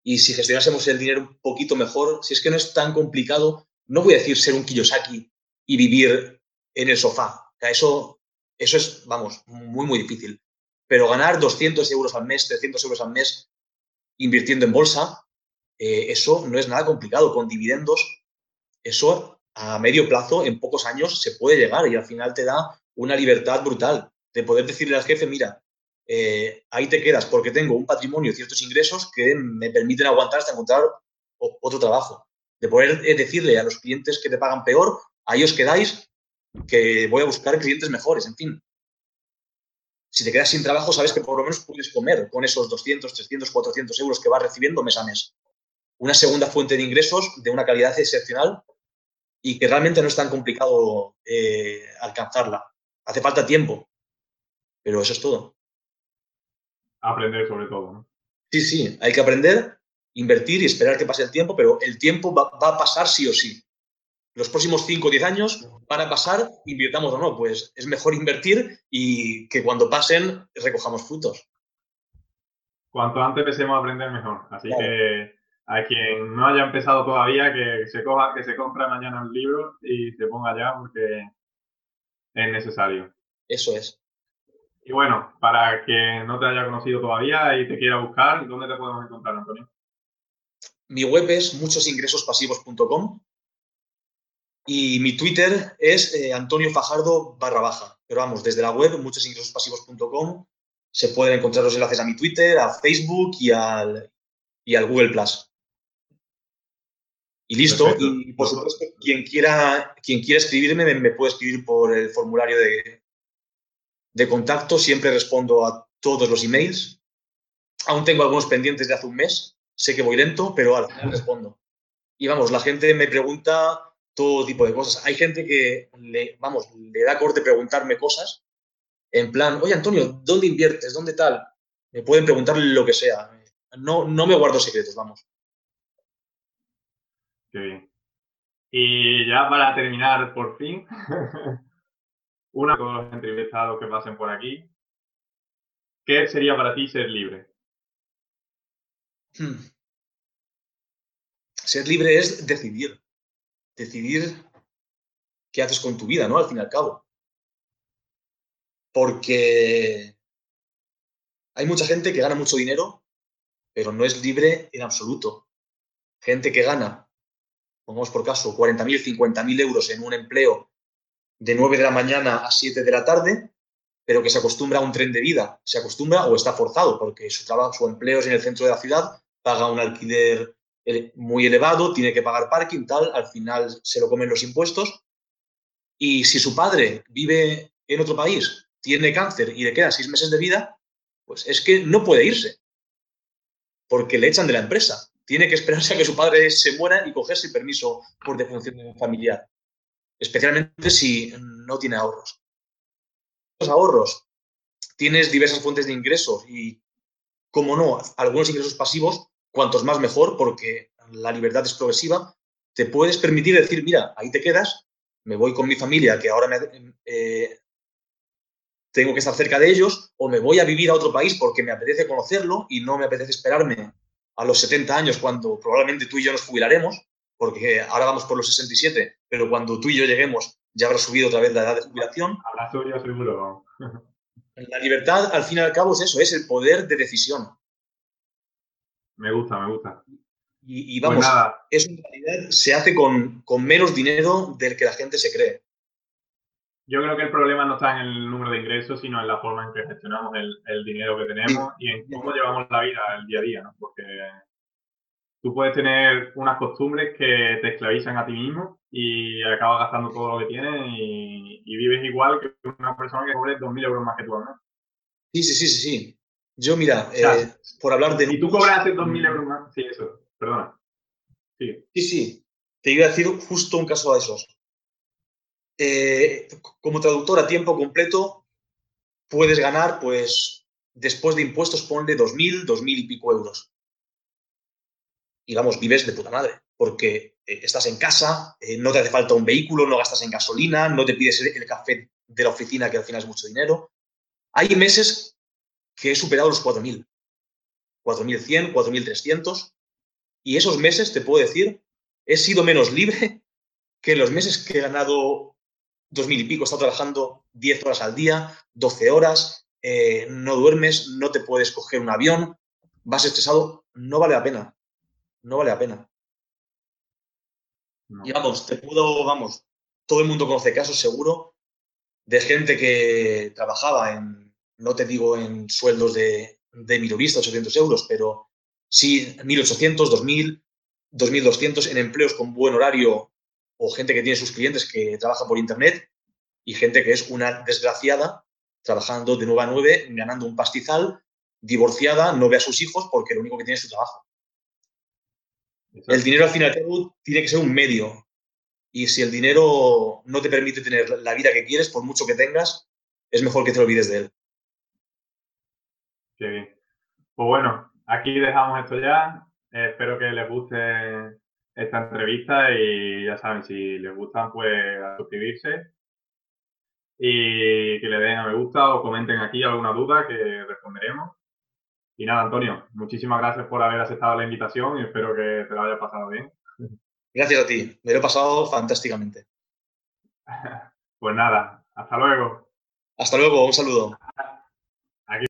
S2: y si gestionásemos el dinero un poquito mejor, si es que no es tan complicado, no voy a decir ser un Kiyosaki y vivir en el sofá. eso, eso es, vamos, muy, muy difícil. Pero ganar 200 euros al mes, 300 euros al mes invirtiendo en bolsa, eh, eso no es nada complicado. Con dividendos, eso a medio plazo, en pocos años, se puede llegar y al final te da una libertad brutal de poder decirle al jefe, mira, eh, ahí te quedas porque tengo un patrimonio y ciertos ingresos que me permiten aguantar hasta encontrar otro trabajo. De poder eh, decirle a los clientes que te pagan peor, ahí os quedáis, que voy a buscar clientes mejores, en fin. Si te quedas sin trabajo, sabes que por lo menos puedes comer con esos 200, 300, 400 euros que vas recibiendo mes a mes. Una segunda fuente de ingresos de una calidad excepcional y que realmente no es tan complicado eh, alcanzarla. Hace falta tiempo, pero eso es todo
S1: aprender sobre todo. ¿no?
S2: Sí, sí, hay que aprender, invertir y esperar que pase el tiempo, pero el tiempo va, a pasar sí o sí. Los próximos 5 o 10 años van a pasar, invirtamos o no, pues es mejor invertir y que cuando pasen recojamos frutos.
S1: Cuanto antes empecemos a aprender, mejor. Así que a quien no haya empezado todavía, que se coja, que se compre mañana un libro y se ponga ya porque es necesario.
S2: Eso es.
S1: Y bueno, para que no te haya conocido todavía y te quiera buscar, ¿dónde te podemos encontrar, Antonio?
S2: Mi web es muchosingresospasivos.com y mi Twitter es eh, Antonio Fajardo barra baja. Pero vamos, desde la web muchosingresospasivos.com se pueden encontrar los enlaces a mi Twitter, a Facebook y al, y al Google Plus. Y listo. Y por supuesto, quien quiera, quien quiera escribirme me puede escribir por el formulario de, de contacto, siempre respondo a todos los emails. Aún tengo algunos pendientes de hace un mes, sé que voy lento, pero al final respondo. Y vamos, la gente me pregunta todo tipo de cosas. Hay gente que le, vamos, le da corte preguntarme cosas en plan, oye Antonio, ¿dónde inviertes? ¿Dónde tal? Me pueden preguntar lo que sea. No, no me guardo secretos, vamos.
S1: Qué bien. Y ya para terminar, por fin, (laughs) una todos los entrevistados que pasen por aquí, ¿qué sería para ti ser libre? Hmm.
S2: Ser libre es decidir. Decidir qué haces con tu vida, ¿no? Al fin y al cabo. Porque hay mucha gente que gana mucho dinero, pero no es libre en absoluto. Gente que gana, pongamos por caso, 40.000, 50.000 euros en un empleo de 9 de la mañana a 7 de la tarde, pero que se acostumbra a un tren de vida, se acostumbra o está forzado, porque su trabajo, su empleo es en el centro de la ciudad, paga un alquiler muy elevado, tiene que pagar parking, tal, al final se lo comen los impuestos. Y si su padre vive en otro país, tiene cáncer y le quedan seis meses de vida, pues es que no puede irse, porque le echan de la empresa. Tiene que esperarse a que su padre se muera y cogerse permiso por defunción familiar, especialmente si no tiene ahorros. Los ahorros, tienes diversas fuentes de ingresos y, como no, algunos ingresos pasivos, cuantos más mejor, porque la libertad es progresiva, te puedes permitir decir, mira, ahí te quedas, me voy con mi familia, que ahora me, eh, tengo que estar cerca de ellos, o me voy a vivir a otro país porque me apetece conocerlo y no me apetece esperarme a los 70 años cuando probablemente tú y yo nos jubilaremos, porque ahora vamos por los 67, pero cuando tú y yo lleguemos ya habrá subido otra vez la edad de jubilación.
S1: Habrá subido seguro.
S2: La libertad, al fin y al cabo, es eso, es el poder de decisión.
S1: Me gusta, me gusta.
S2: Y, pues vamos, eso en realidad se hace con, con, menos dinero del que la gente se cree.
S1: Yo creo que el problema no está en el número de ingresos, sino en la forma en que gestionamos el, el dinero que tenemos y en cómo llevamos la vida el día a día, ¿no? Porque tú puedes tener unas costumbres que te esclavizan a ti mismo y acabas gastando todo lo que tienes y, vives igual que una persona que cobre 2.000 euros más que tú, ¿no?
S2: Sí, sí, sí, sí, sí. Yo, mira, eh, por hablar de...
S1: Si tú cobras 2.000 euros más, sí, eso, perdona. Sí.
S2: sí, sí. Te iba a decir justo un caso de esos. Eh, como traductor a tiempo completo, puedes ganar, pues, después de impuestos, ponle 2.000, 2.000 y pico euros. Y vamos, vives de puta madre, porque eh, estás en casa, no te hace falta un vehículo, no gastas en gasolina, no te pides el café de la oficina, que al final es mucho dinero. Hay meses que he superado los 4.000. 4.100, 4.300. Y esos meses, te puedo decir, he sido menos libre (laughs) que los meses que he ganado 2.000 y pico. He estado trabajando 10 horas al día, 12 horas, eh, no duermes, no te puedes coger un avión, vas estresado. No vale la pena. No vale la pena. Y vamos, te puedo, vamos, todo el mundo conoce casos seguro de gente que trabajaba en no te digo en sueldos de, de mirovista, 800 euros, pero sí 1.800, 2.000, 2.200 en empleos con buen horario o gente que tiene sus clientes que trabaja por Internet y gente que es una desgraciada trabajando de 9 a 9, ganando un pastizal, divorciada, no ve a sus hijos porque lo único que tiene es su trabajo. El dinero al final tiene que ser un medio. Y si el dinero no te permite tener la vida que quieres, por mucho que tengas, es mejor que te olvides de él.
S1: Qué bien. Pues bueno, aquí dejamos esto ya. Eh, espero que les guste esta entrevista y ya saben, si les gustan, pues a suscribirse y que le den a me gusta o comenten aquí alguna duda que responderemos. Y nada, Antonio, muchísimas gracias por haber aceptado la invitación y espero que te lo haya pasado bien.
S2: Gracias a ti, me lo he pasado fantásticamente. (laughs)
S1: Pues nada, hasta luego.
S2: Hasta luego, un saludo.